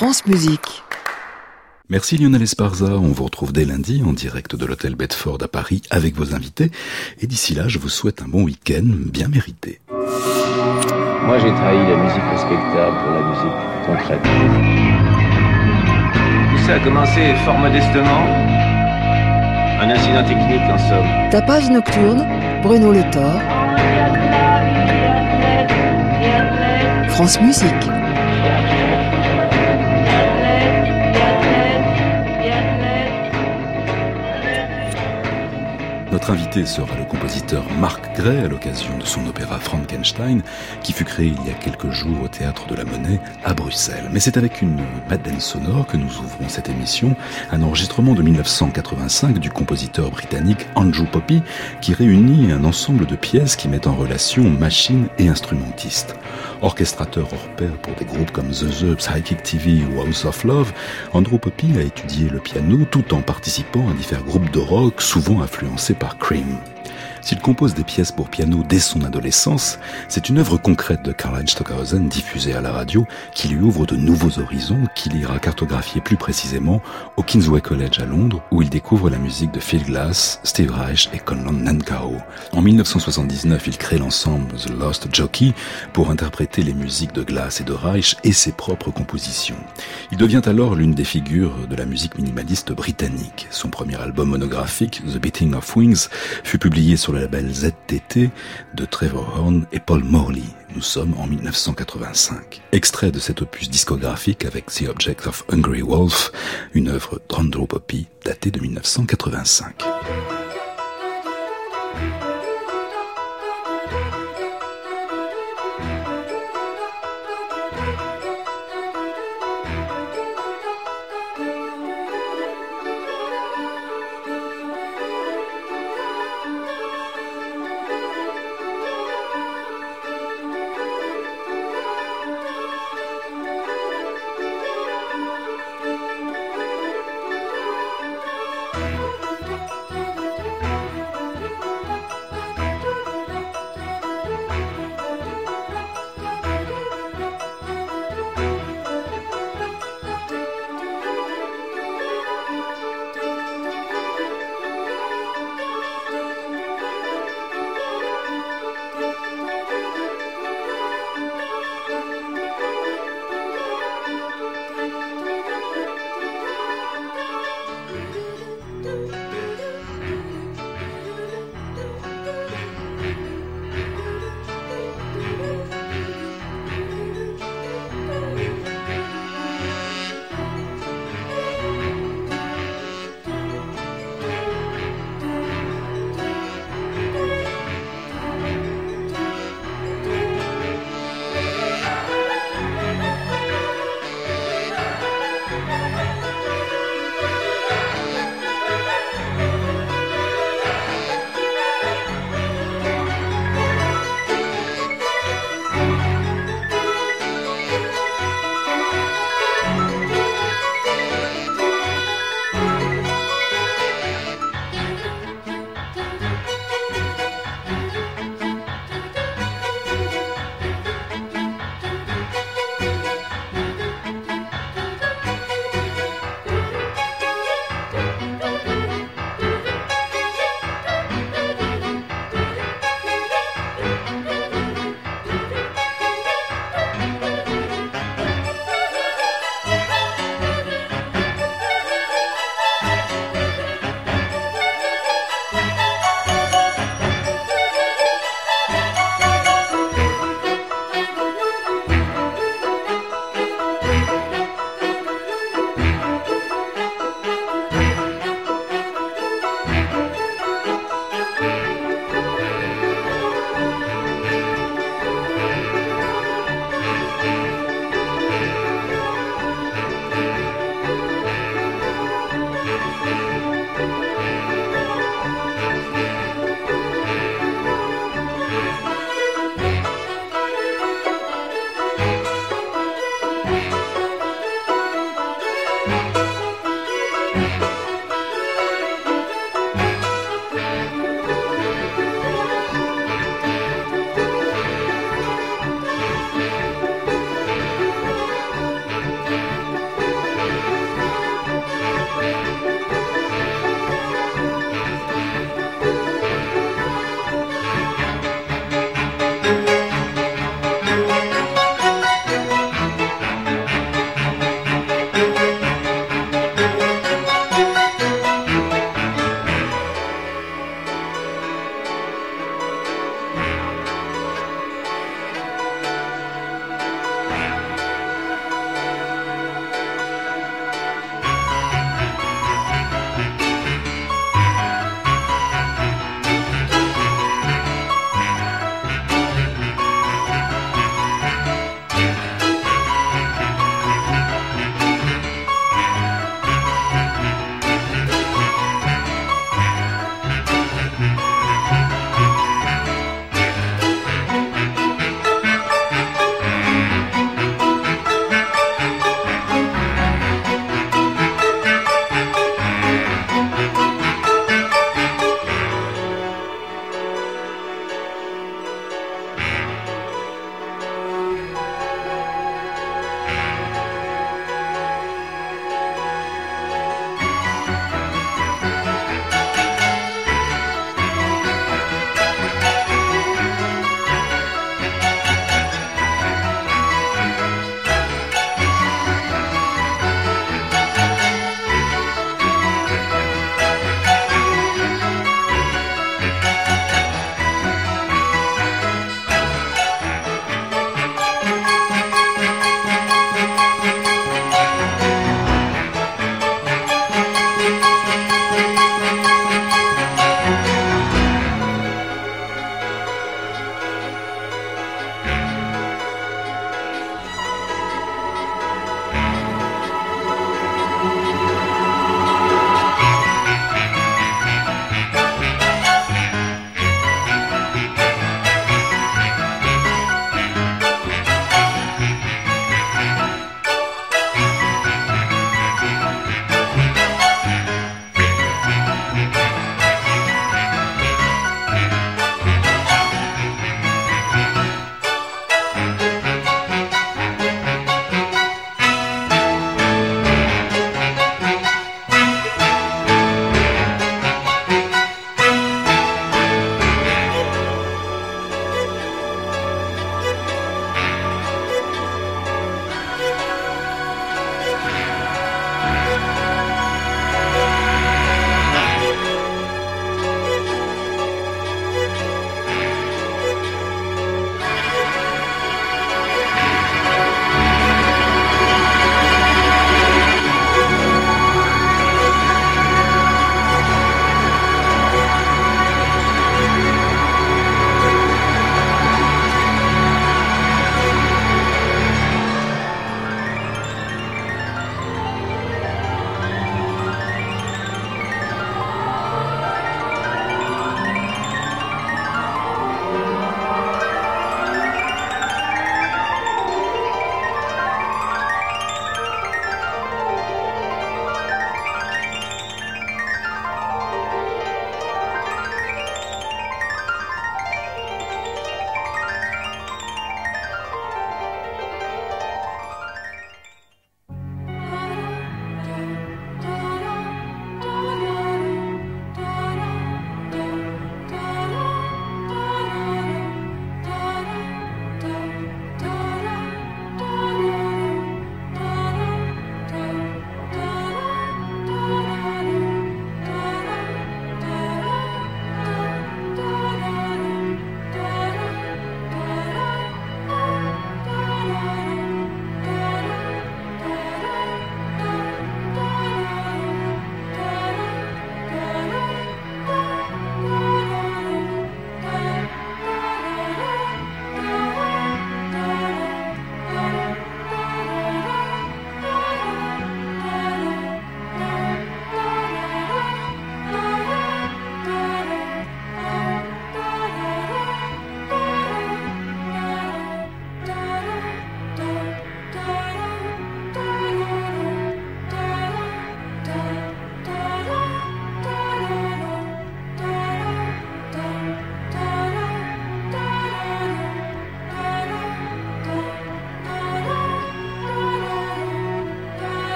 France Musique. Merci Lionel Esparza. On vous retrouve dès lundi en direct de l'hôtel Bedford à Paris avec vos invités. Et d'ici là, je vous souhaite un bon week-end bien mérité. Moi, j'ai trahi la musique respectable pour la musique concrète. Tout ça a commencé fort modestement. Un incident technique en somme. Tapage nocturne, Bruno Le Thor. France Musique. Notre invité sera le compositeur Marc Gray à l'occasion de son opéra Frankenstein qui fut créé il y a quelques jours au théâtre de la Monnaie à Bruxelles. Mais c'est avec une madeleine sonore que nous ouvrons cette émission, un enregistrement de 1985 du compositeur britannique Andrew Poppy qui réunit un ensemble de pièces qui mettent en relation machines et instrumentistes. Orchestrateur hors pair pour des groupes comme The The, Psychic TV ou House of Love, Andrew Poppy a étudié le piano tout en participant à divers groupes de rock souvent influencés par Cream. S'il compose des pièces pour piano dès son adolescence, c'est une œuvre concrète de Karl-Heinz Stockhausen diffusée à la radio qui lui ouvre de nouveaux horizons qu'il ira cartographier plus précisément au Kingsway College à Londres où il découvre la musique de Phil Glass, Steve Reich et Conlon Nankao. En 1979, il crée l'ensemble The Lost Jockey pour interpréter les musiques de Glass et de Reich et ses propres compositions. Il devient alors l'une des figures de la musique minimaliste britannique. Son premier album monographique, The Beating of Wings, fut publié sur le label ZTT de Trevor Horn et Paul Morley. Nous sommes en 1985. Extrait de cet opus discographique avec The Object of Hungry Wolf, une œuvre d'Andrew Poppy datée de 1985.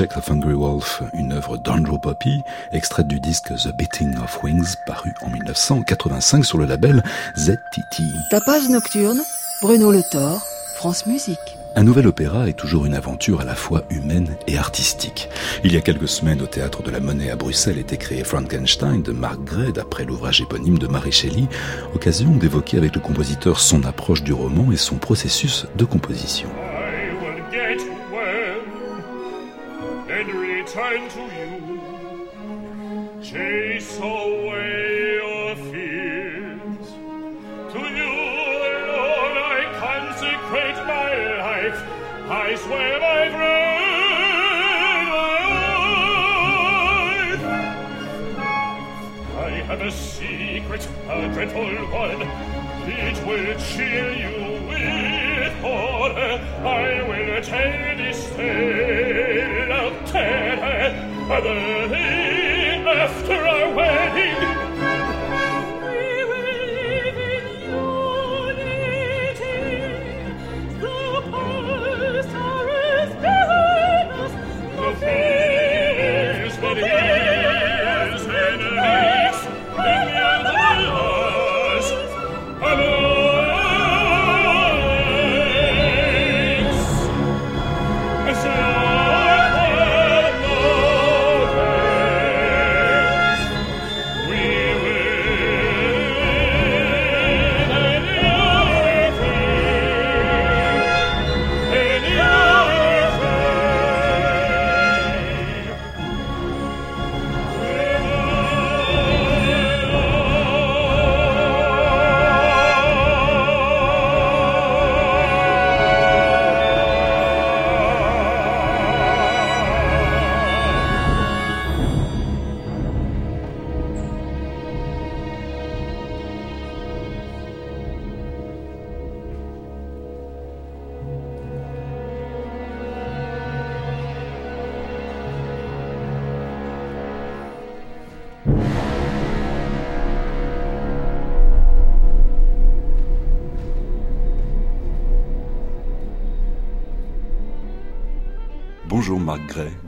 The Object of Hungry Wolf, une œuvre d'Andrew Poppy, extraite du disque The Beating of Wings, paru en 1985 sur le label ZTT. Tapage nocturne, Bruno Le Thor, France Musique. Un nouvel opéra est toujours une aventure à la fois humaine et artistique. Il y a quelques semaines, au théâtre de la Monnaie à Bruxelles, était créé Frankenstein de Mark Gray, d'après l'ouvrage éponyme de Mary Shelley, occasion d'évoquer avec le compositeur son approche du roman et son processus de composition. return to you. Chase away your fears. To you alone I consecrate my life. I swear my friend, life. I have a secret, a dreadful one. It will cheer you with horror. I will tell this tale of terror. The day after our wedding.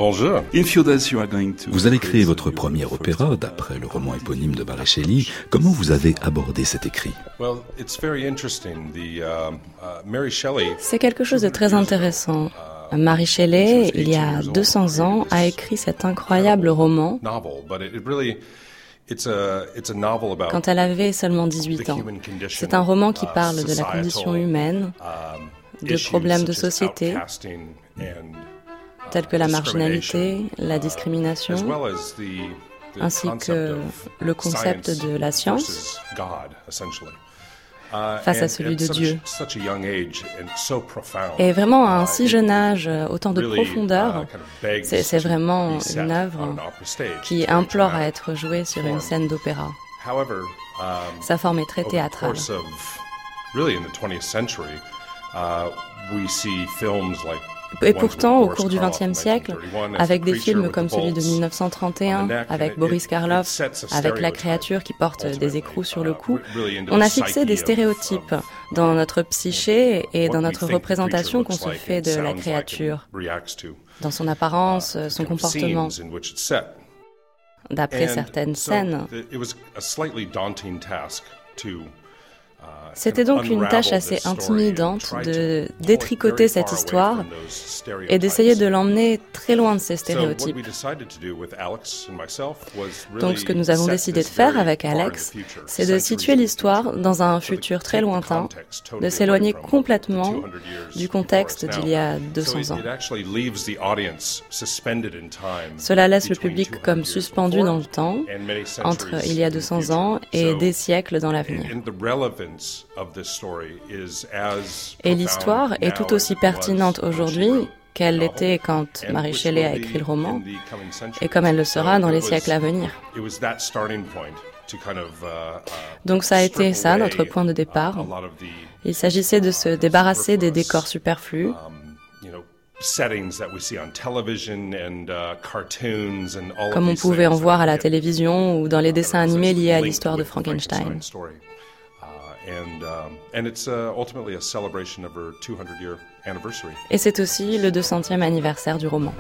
Bonjour. Vous allez créer votre premier opéra d'après le roman éponyme de Mary Shelley. Comment vous avez abordé cet écrit? Uh, uh, C'est quelque chose de très intéressant. Mary Shelley, il y a 200 ans, a écrit cet incroyable roman quand elle avait seulement 18 ans. C'est un roman qui uh, parle de la condition humaine, um, de problèmes de société, tels que la marginalité, la discrimination, ainsi que le concept de la science face à celui de Dieu. Et vraiment, à un si jeune âge, autant de profondeur, c'est vraiment une œuvre qui implore à être jouée sur une scène d'opéra. Sa forme est très théâtrale. Et pourtant, au cours du XXe siècle, avec des films comme celui de 1931, avec Boris Karloff, avec La créature qui porte des écrous sur le cou, on a fixé des stéréotypes dans notre psyché et dans notre représentation qu'on se fait de la créature, dans son apparence, son comportement. D'après certaines scènes, c'était donc une tâche assez intimidante de détricoter cette histoire et d'essayer de l'emmener très loin de ces stéréotypes. Donc ce que nous avons décidé de faire avec Alex, c'est de situer l'histoire dans un futur très lointain, de s'éloigner complètement du contexte d'il y a 200 ans. Cela laisse le public comme suspendu dans le temps, entre il y a 200 ans et des siècles dans l'avenir. Et l'histoire est tout aussi pertinente aujourd'hui qu'elle l'était quand Marie Shelley a écrit le roman, et comme elle le sera dans les siècles à venir. Uh, Donc ça a été ça notre point de départ. Il s'agissait de se débarrasser des décors superflus, uh, comme on pouvait en voir à la télévision ou dans les dessins animés liés à l'histoire de Frankenstein and um, and it's uh, ultimately a celebration of her 200 year anniversary. Et c'est aussi le 200e anniversaire du roman.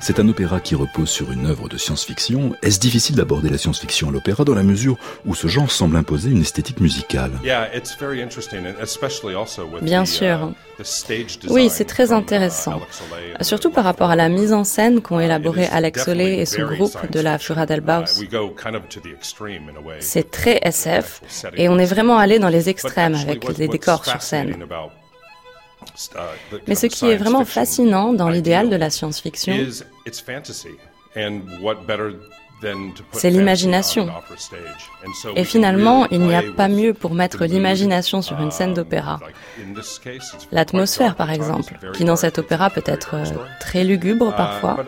C'est un opéra qui repose sur une œuvre de science-fiction. Est-ce difficile d'aborder la science-fiction à l'opéra dans la mesure où ce genre semble imposer une esthétique musicale? Bien sûr. Uh, oui, c'est très intéressant. Surtout par rapport à la mise en scène qu'ont élaboré Alex Solé et son groupe de la Fura del Baus. C'est très SF et on est vraiment allé dans les extrêmes avec les décors sur scène. Mais ce qui est vraiment fascinant dans l'idéal de la science-fiction, c'est l'imagination. Et finalement, il n'y a pas mieux pour mettre l'imagination sur une scène d'opéra. L'atmosphère, par exemple, qui dans cet opéra peut être euh, très lugubre parfois.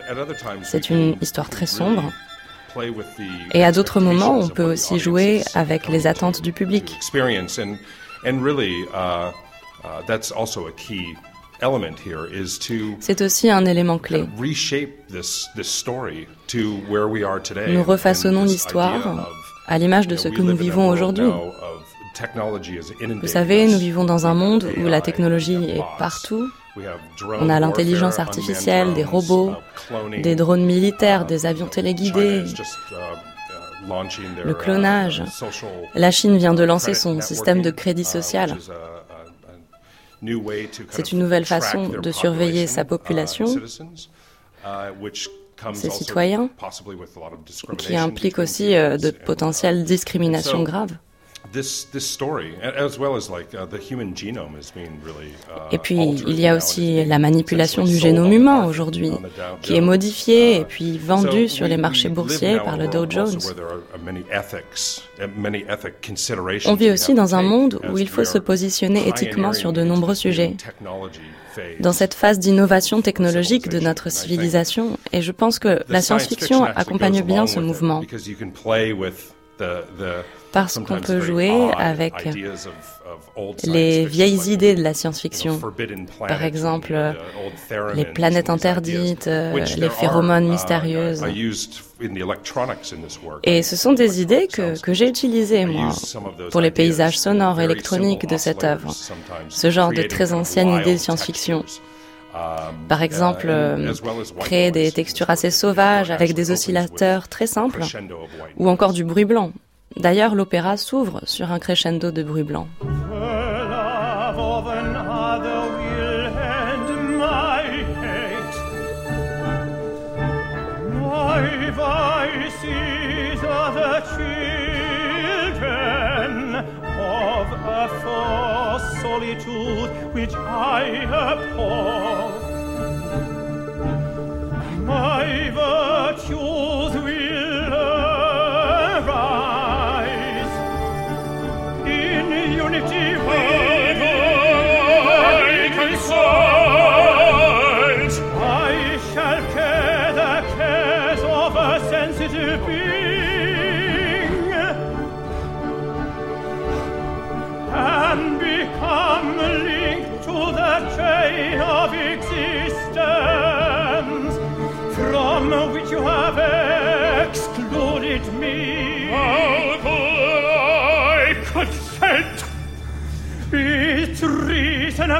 C'est une histoire très sombre. Et à d'autres moments, on peut aussi jouer avec les attentes du public. C'est aussi un élément clé. Nous refaçonnons l'histoire à l'image de ce que nous vivons aujourd'hui. Vous savez, nous vivons dans un monde où la technologie est partout. On a l'intelligence artificielle, des robots, des drones militaires, des avions téléguidés, le clonage. La Chine vient de lancer son système de crédit social. C'est une nouvelle façon de surveiller sa population, ses citoyens, qui implique aussi euh, de potentielles discriminations graves. Et puis, il y a aussi la manipulation du génome humain aujourd'hui, qui est modifié et puis vendu sur les marchés boursiers par le Dow Jones. On vit aussi dans un monde où il faut se positionner éthiquement sur de nombreux sujets. Dans cette phase d'innovation technologique de notre civilisation, et je pense que la science-fiction accompagne bien ce mouvement parce qu'on peut jouer avec les vieilles idées de la science-fiction. Par exemple, les planètes interdites, les phéromones mystérieuses. Et ce sont des idées que, que j'ai utilisées, moi, pour les paysages sonores électroniques de cette œuvre. Ce genre de très ancienne idée de science-fiction. Par exemple, euh, créer des textures assez sauvages avec des oscillateurs très simples, ou encore du bruit blanc. D'ailleurs, l'opéra s'ouvre sur un crescendo de bruit blanc.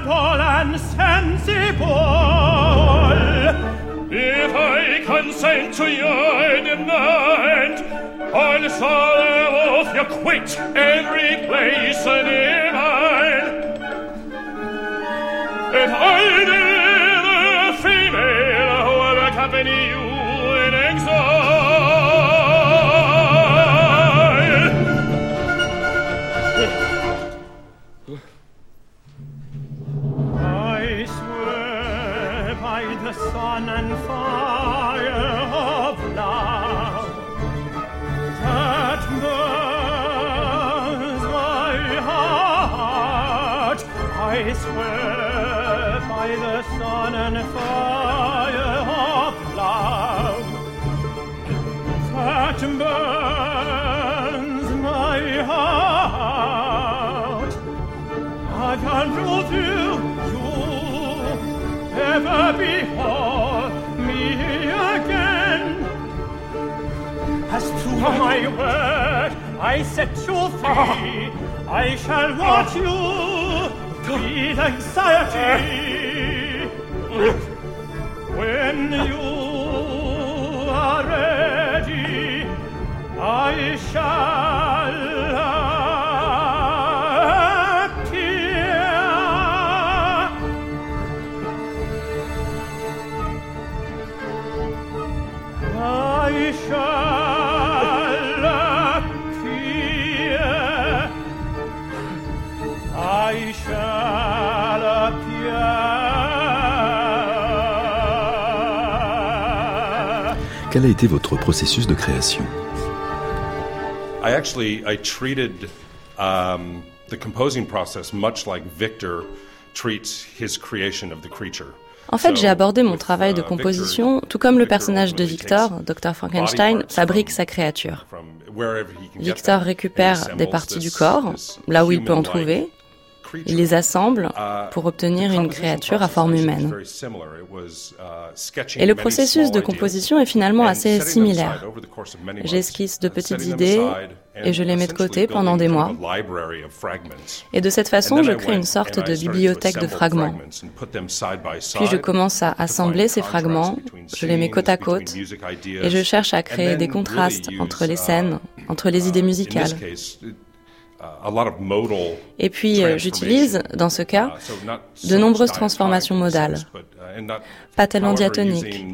Reasonable and sensible. If I consent to your demand, I'll solve off your quit and replace a divine. And I'll be the female who will accompany I can't prove you, ever behold me again. As to my word, I set you free. I shall watch you with anxiety. When you are ready, I shall Quel a été votre processus de création? I actually I treated um, the composing process much like Victor treats his creation of the creature. En fait, j'ai abordé mon travail de composition, tout comme le personnage de Victor, Dr Frankenstein, fabrique sa créature. Victor récupère des parties du corps, là où il peut en trouver, il les assemble pour obtenir une créature à forme humaine. Et le processus de composition est finalement assez similaire. J'esquisse de petites idées et je les mets de côté pendant des mois. Et de cette façon, je crée une sorte de bibliothèque de fragments. Puis je commence à assembler ces fragments, je les mets côte à côte et je cherche à créer des contrastes entre les scènes, entre les idées musicales. Et puis euh, j'utilise, dans ce cas, de nombreuses transformations modales. Pas tellement diatoniques,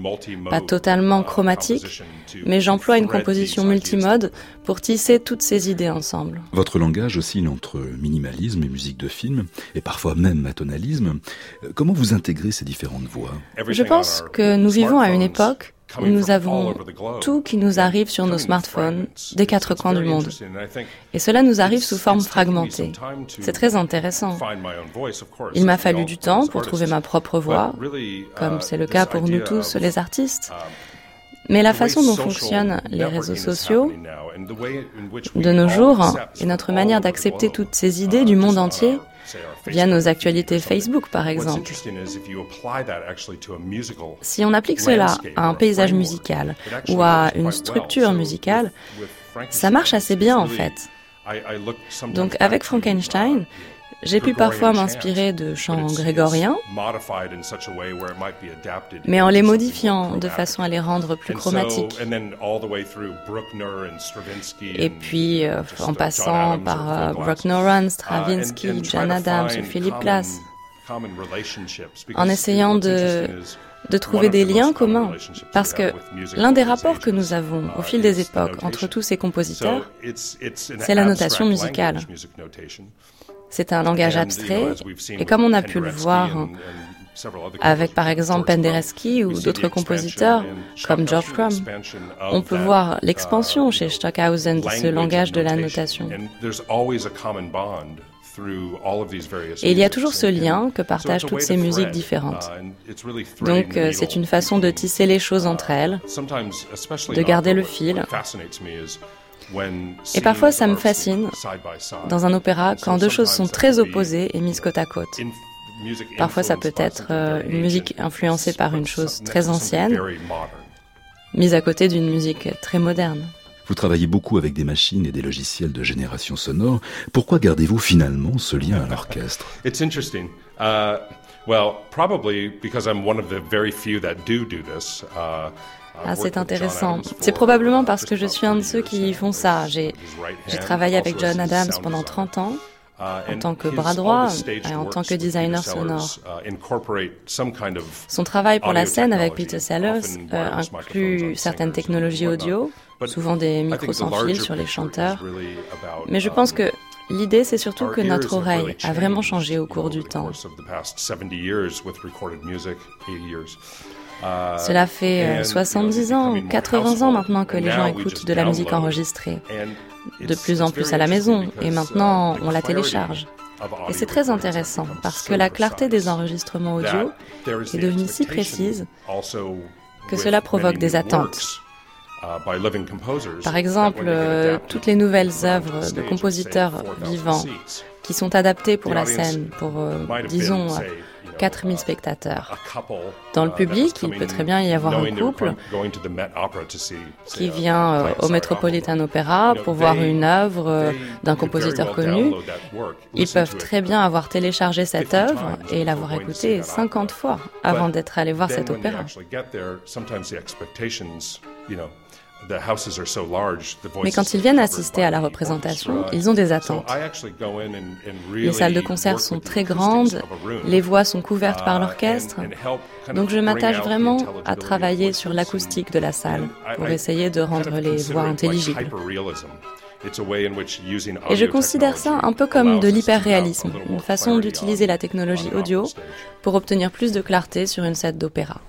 pas totalement chromatiques, mais j'emploie une composition multimode pour tisser toutes ces idées ensemble. Votre langage oscille entre minimalisme et musique de film, et parfois même atonalisme. Comment vous intégrez ces différentes voix? Je pense que nous vivons à une époque nous avons tout qui nous arrive sur nos smartphones des quatre coins du monde. Et cela nous arrive sous forme fragmentée. C'est très intéressant. Il m'a fallu du temps pour trouver ma propre voix, comme c'est le cas pour nous tous les artistes. Mais la façon dont fonctionnent les réseaux sociaux de nos jours et notre manière d'accepter toutes ces idées du monde entier via nos actualités Facebook par exemple. Si on applique cela à un paysage musical ou à une structure musicale, ça marche assez bien en fait. Donc avec Frankenstein, j'ai pu parfois m'inspirer de chants grégoriens, mais en les modifiant de façon à les rendre plus chromatiques. Et puis euh, en passant par euh, Bruckner, Stravinsky, John Adams ou Philip Glass, en essayant de de trouver des liens communs, parce que l'un des rapports que nous avons au fil des époques entre tous ces compositeurs, c'est la notation musicale. C'est un langage abstrait, et comme on a pu le voir avec par exemple Penderecki ou d'autres compositeurs comme George Crumb, on peut voir l'expansion chez Stockhausen de ce langage de la notation. Et il y a toujours ce lien que partagent toutes ces musiques différentes. Donc euh, c'est une façon de tisser les choses entre elles, de garder le fil. Et parfois ça me fascine dans un opéra quand deux choses sont très opposées et mises côte à côte. Parfois ça peut être euh, une musique influencée par une chose très ancienne, mise à côté d'une musique très moderne. Vous travaillez beaucoup avec des machines et des logiciels de génération sonore. Pourquoi gardez-vous finalement ce lien à l'orchestre? It's interesting. Uh, well, probably because I'm one of the very few that do do this. Uh, ah, c'est intéressant. C'est probablement parce que je suis un de ceux qui font ça. J'ai travaillé avec John Adams pendant 30 ans en tant que bras droit et en tant que designer sonore. Son travail pour la scène avec Peter Sellers euh, inclut certaines technologies audio, souvent des micros sans fil sur les chanteurs. Mais je pense que L'idée, c'est surtout que notre oreille a vraiment changé au cours du temps. Cela fait 70 euh, ans, 80 ans maintenant que les gens écoutent de la musique enregistrée, de plus en plus à la maison, et maintenant on la télécharge. Et c'est très intéressant parce que la clarté des enregistrements audio est devenue si précise que cela provoque des attentes. Par exemple, euh, toutes les nouvelles œuvres de compositeurs vivants qui sont adaptées pour la scène, pour, euh, disons, 4000 spectateurs. Dans le public, il peut très bien y avoir un couple qui vient euh, au Metropolitan Opera pour voir une œuvre d'un compositeur connu. Ils peuvent très bien avoir téléchargé cette œuvre et l'avoir écoutée 50 fois avant d'être allé voir cet opéra. Mais quand ils viennent assister à la représentation, ils ont des attentes. Les salles de concert sont très grandes, les voix sont couvertes par uh, l'orchestre, donc je m'attache vraiment à travailler sur l'acoustique de la salle pour essayer de rendre les voix intelligibles. Et je considère ça un peu comme de l'hyperréalisme, une façon d'utiliser la technologie audio pour obtenir plus de clarté sur une scène d'opéra.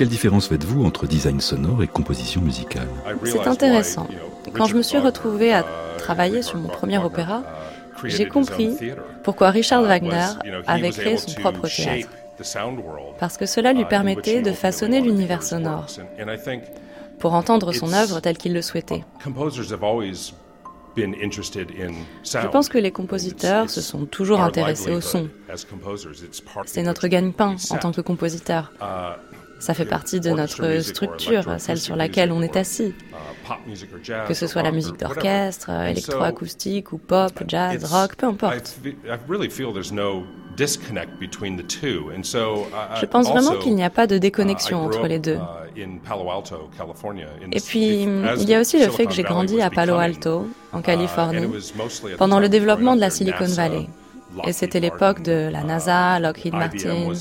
Quelle différence faites-vous entre design sonore et composition musicale? C'est intéressant. Quand je me suis retrouvée à travailler sur mon premier opéra, j'ai compris pourquoi Richard Wagner avait créé son propre théâtre. Parce que cela lui permettait de façonner l'univers sonore pour entendre son œuvre telle qu'il le souhaitait. Je pense que les compositeurs se sont toujours intéressés au son. C'est notre gagne-pain en tant que compositeur. Ça fait partie de notre structure, celle sur laquelle on est assis. Que ce soit la musique d'orchestre, électroacoustique ou pop, jazz, rock, peu importe. Je pense vraiment qu'il n'y a pas de déconnexion entre les deux. Et puis, il y a aussi le fait que j'ai grandi à Palo Alto, en Californie, pendant le développement de la Silicon Valley. Et c'était l'époque de la NASA, Lockheed Martin,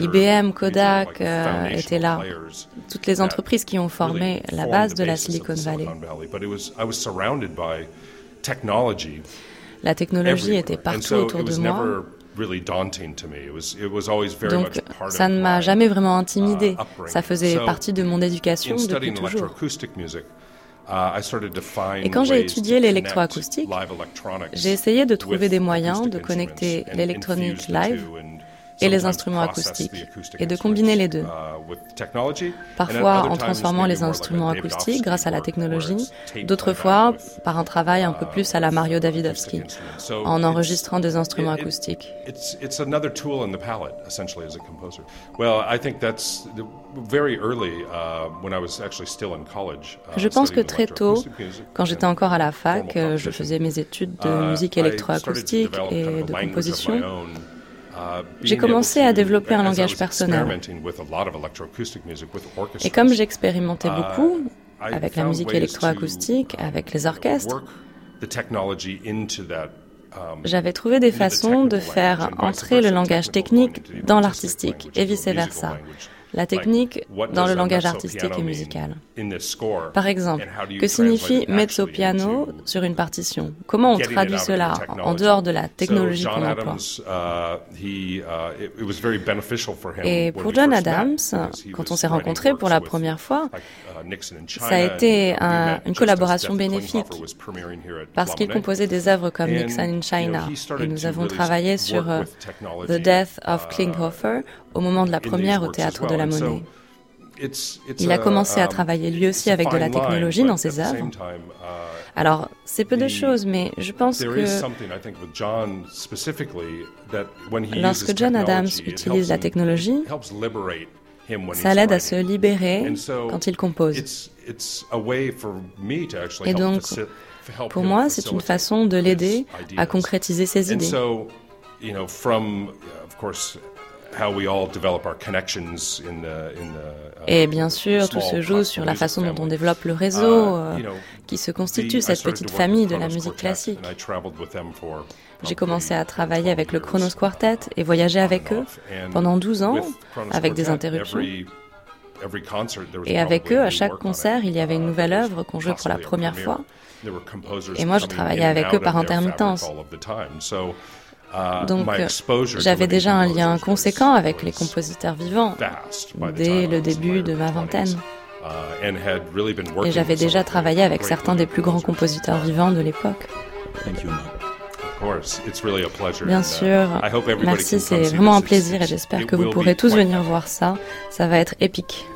IBM, Kodak euh, étaient là. Toutes les entreprises qui ont formé la base de la Silicon Valley. La technologie était partout autour de moi. Donc, ça ne m'a jamais vraiment intimidé. Uh, ça faisait partie de mon éducation depuis toujours. Uh, Et quand j'ai étudié l'électroacoustique, j'ai essayé de trouver des moyens de connecter l'électronique live et les instruments acoustiques, et de combiner les deux. Uh, Parfois en transformant les instruments acoustiques grâce à la technologie, d'autres fois par un travail un peu plus à la Mario Davidovsky, en enregistrant des instruments acoustiques. Je pense que très tôt, quand j'étais encore à la fac, je faisais mes études de uh, musique électroacoustique et de composition. J'ai commencé à développer un langage personnel. Et comme j'expérimentais beaucoup avec la musique électroacoustique, avec les orchestres, j'avais trouvé des façons de faire entrer le langage technique dans l'artistique et vice-versa la technique dans le langage artistique et musical. Par exemple, que signifie mezzo piano sur une partition? Comment on traduit cela en dehors de la technologie qu'on emploie? Uh, uh, Et pour John Adams, quand on s'est rencontrés pour la première fois, uh, ça a été une collaboration bénéfique parce qu'il composait des œuvres comme Nixon in China. et nous avons travaillé sur euh, The Death of Klinghoffer au moment de la première au théâtre de la Monnaie. Il a commencé à um, travailler lui aussi avec de la technologie dans ses œuvres. Uh, Alors, c'est peu de choses, mais je pense que lorsque John Adams utilise la technologie, ça l'aide à se libérer quand il compose. Et donc, pour moi, c'est une façon de l'aider à concrétiser ses idées. Et bien sûr, tout se joue sur la façon dont on développe le réseau, uh, euh, qui se constitue cette petite famille de la musique classique. J'ai commencé à travailler avec le Kronos Quartet et voyager avec eux pendant 12 ans, avec des interruptions. Et avec eux, à chaque concert, il y avait une nouvelle œuvre qu'on jouait pour la première fois. Et moi, je travaillais avec eux par intermittence. Donc j'avais déjà un lien conséquent avec les compositeurs vivants dès le début de ma vingtaine. Et j'avais déjà travaillé avec certains des plus grands compositeurs vivants de l'époque. Bien sûr, merci, c'est vraiment un plaisir et j'espère que vous pourrez tous venir voir ça. Ça va être épique.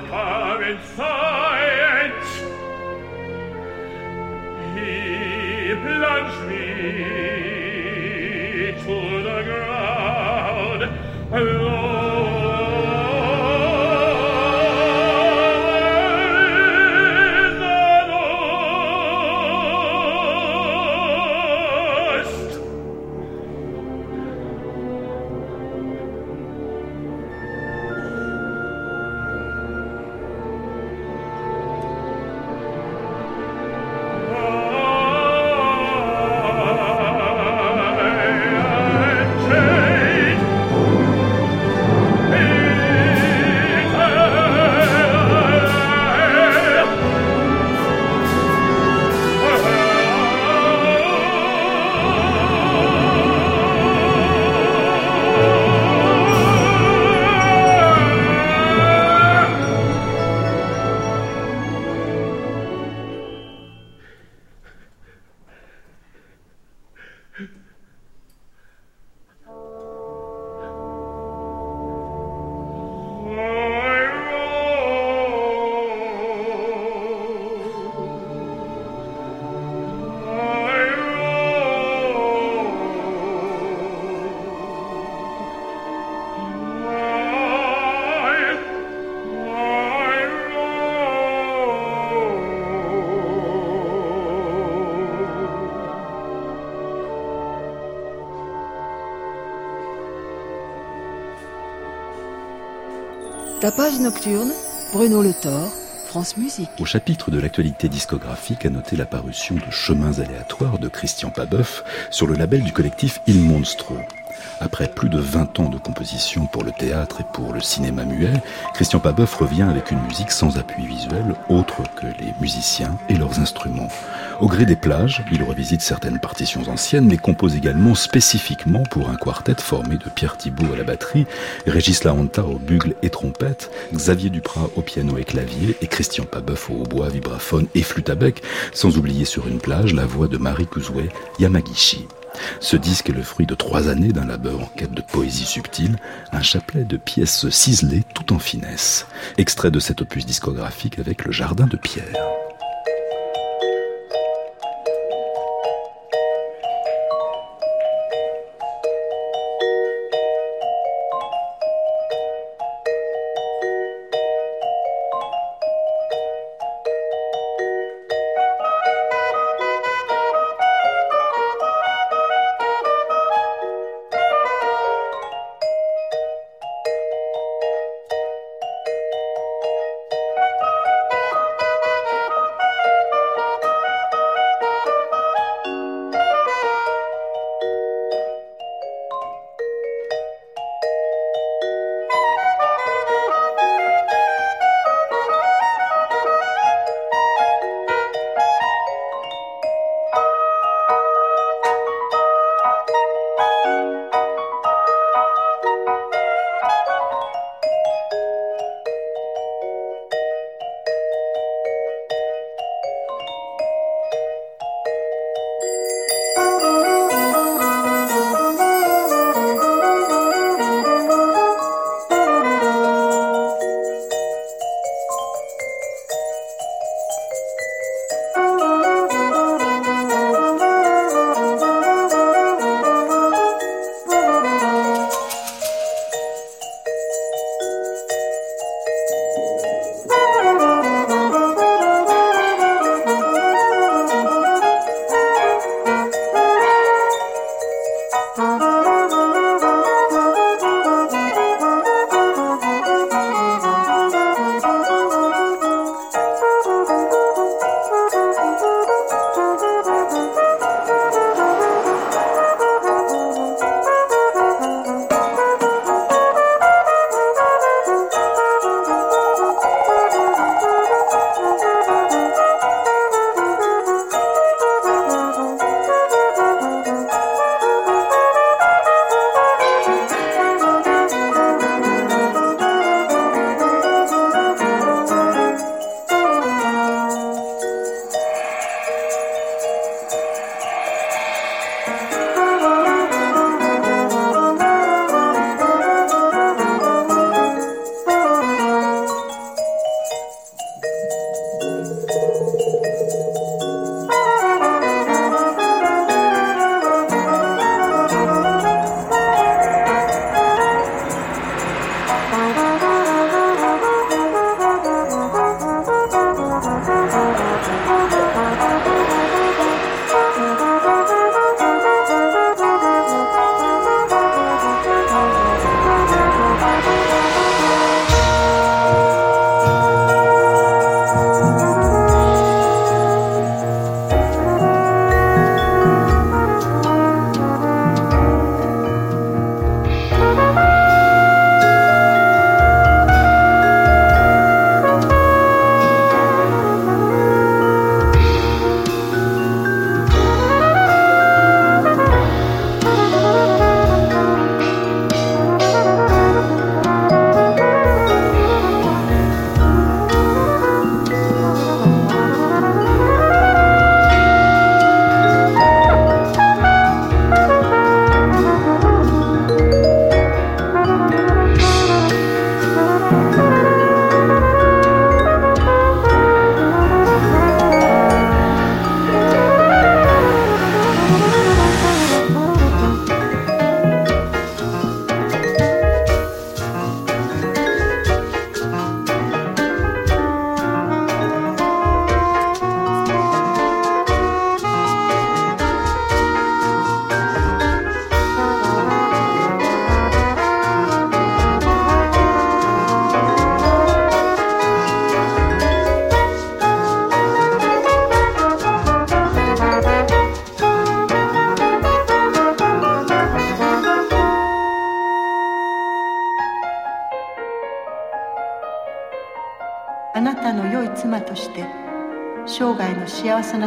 come science. He plunged me Tapage nocturne, Bruno Le Thor, France Musique. Au chapitre de l'actualité discographique, a noté la parution de Chemins aléatoires de Christian Pabeuf sur le label du collectif Il Monstro. Après plus de 20 ans de composition pour le théâtre et pour le cinéma muet, Christian Pabeuf revient avec une musique sans appui visuel, autre que les musiciens et leurs instruments. Au gré des plages, il revisite certaines partitions anciennes, mais compose également spécifiquement pour un quartet formé de Pierre Thibault à la batterie, Régis Lahonta au bugle et trompette, Xavier Duprat au piano et clavier, et Christian Pabeuf au hautbois, vibraphone et flûte à bec, sans oublier sur une plage la voix de Marie Kuzue Yamagishi. Ce disque est le fruit de trois années d'un labeur en quête de poésie subtile, un chapelet de pièces ciselées tout en finesse. Extrait de cet opus discographique avec le Jardin de Pierre.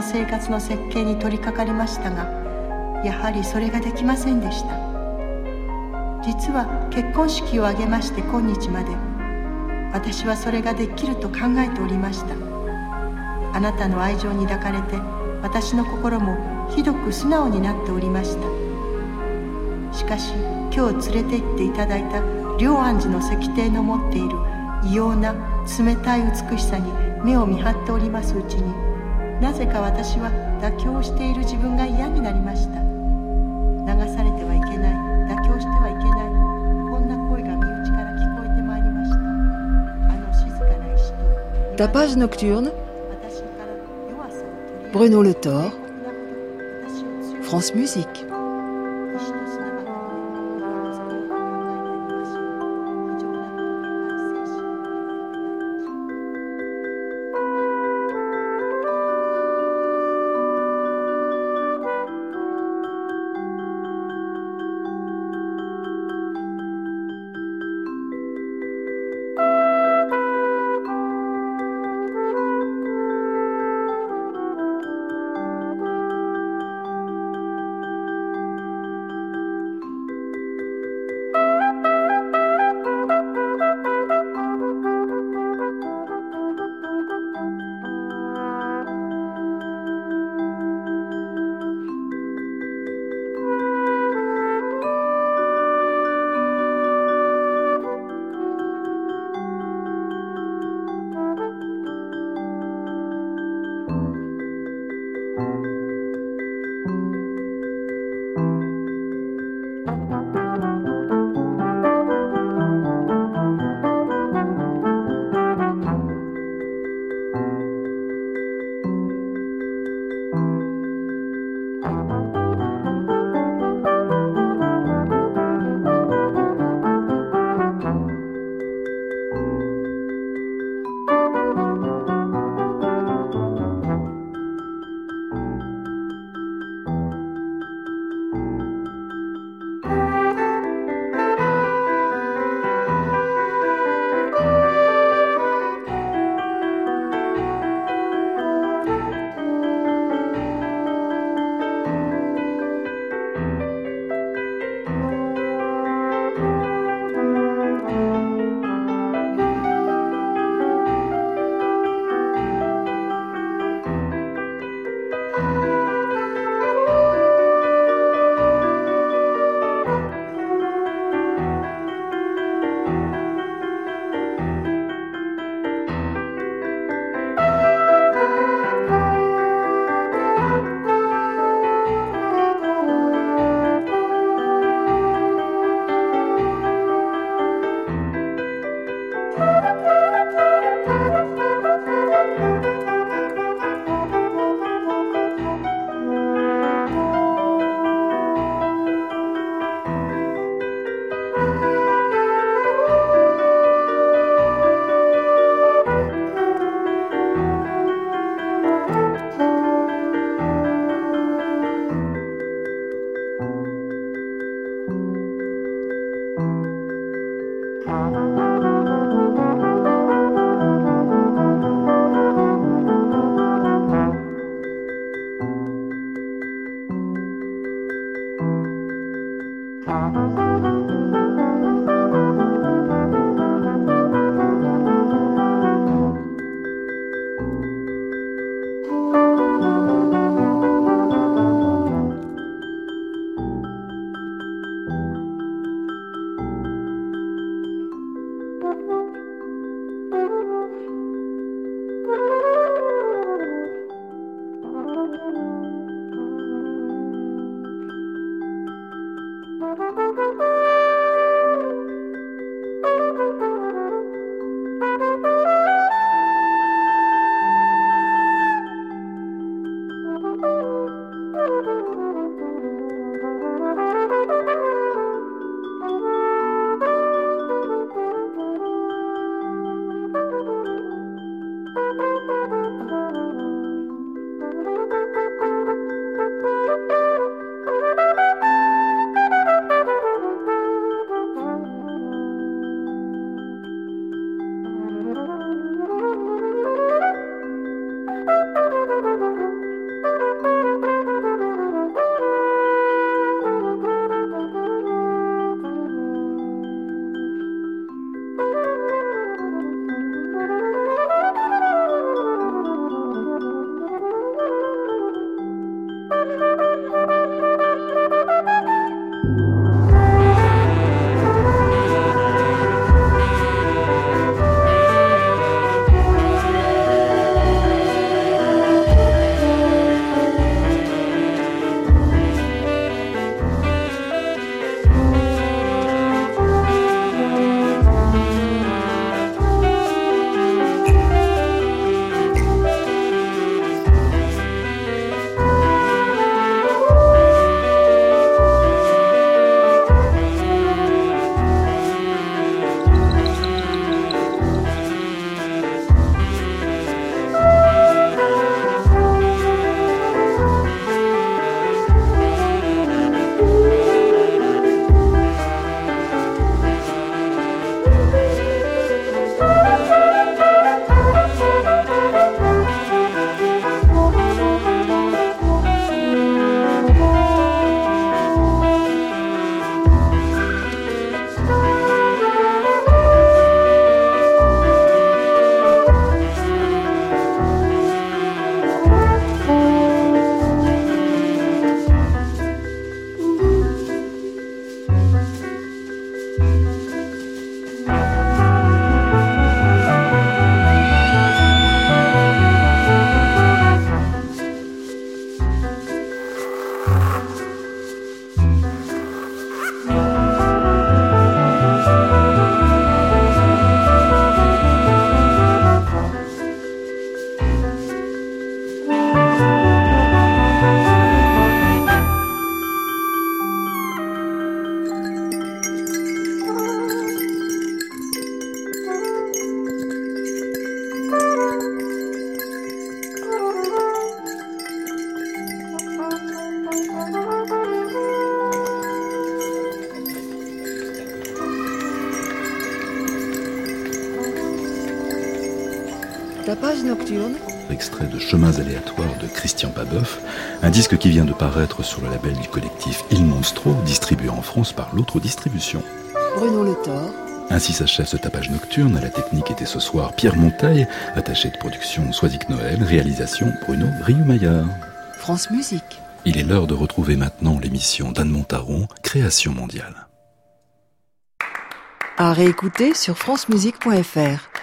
生活の設計に取り掛かりましたがやはりそれができませんでした。実は結婚式を挙げまして今日まで私はそれができると考えておりました。あなたの愛情に抱かれて私の心もひどく素直になっておりました。しかし今日連れて行っていただいた両安寺の石庭の持っている異様な冷たい美しさに目を見張っておりますうちになぜか私は妥協している自分が嫌になりました。流されてはいけない。妥協してはいけない。こんな声が身内から聞こえてまいりました。あの静かな石と Tapage nocturne? Bruno Le Thor France Musique Un disque qui vient de paraître sur le label du collectif Il Monstro, distribué en France par l'autre distribution. Bruno Le Thor. Ainsi s'achève ce tapage nocturne. À la technique était ce soir Pierre Montaille, attaché de production Soisic Noël, réalisation Bruno Rieumaillard. France Musique. Il est l'heure de retrouver maintenant l'émission d'Anne Montaron, Création mondiale. À réécouter sur francemusique.fr.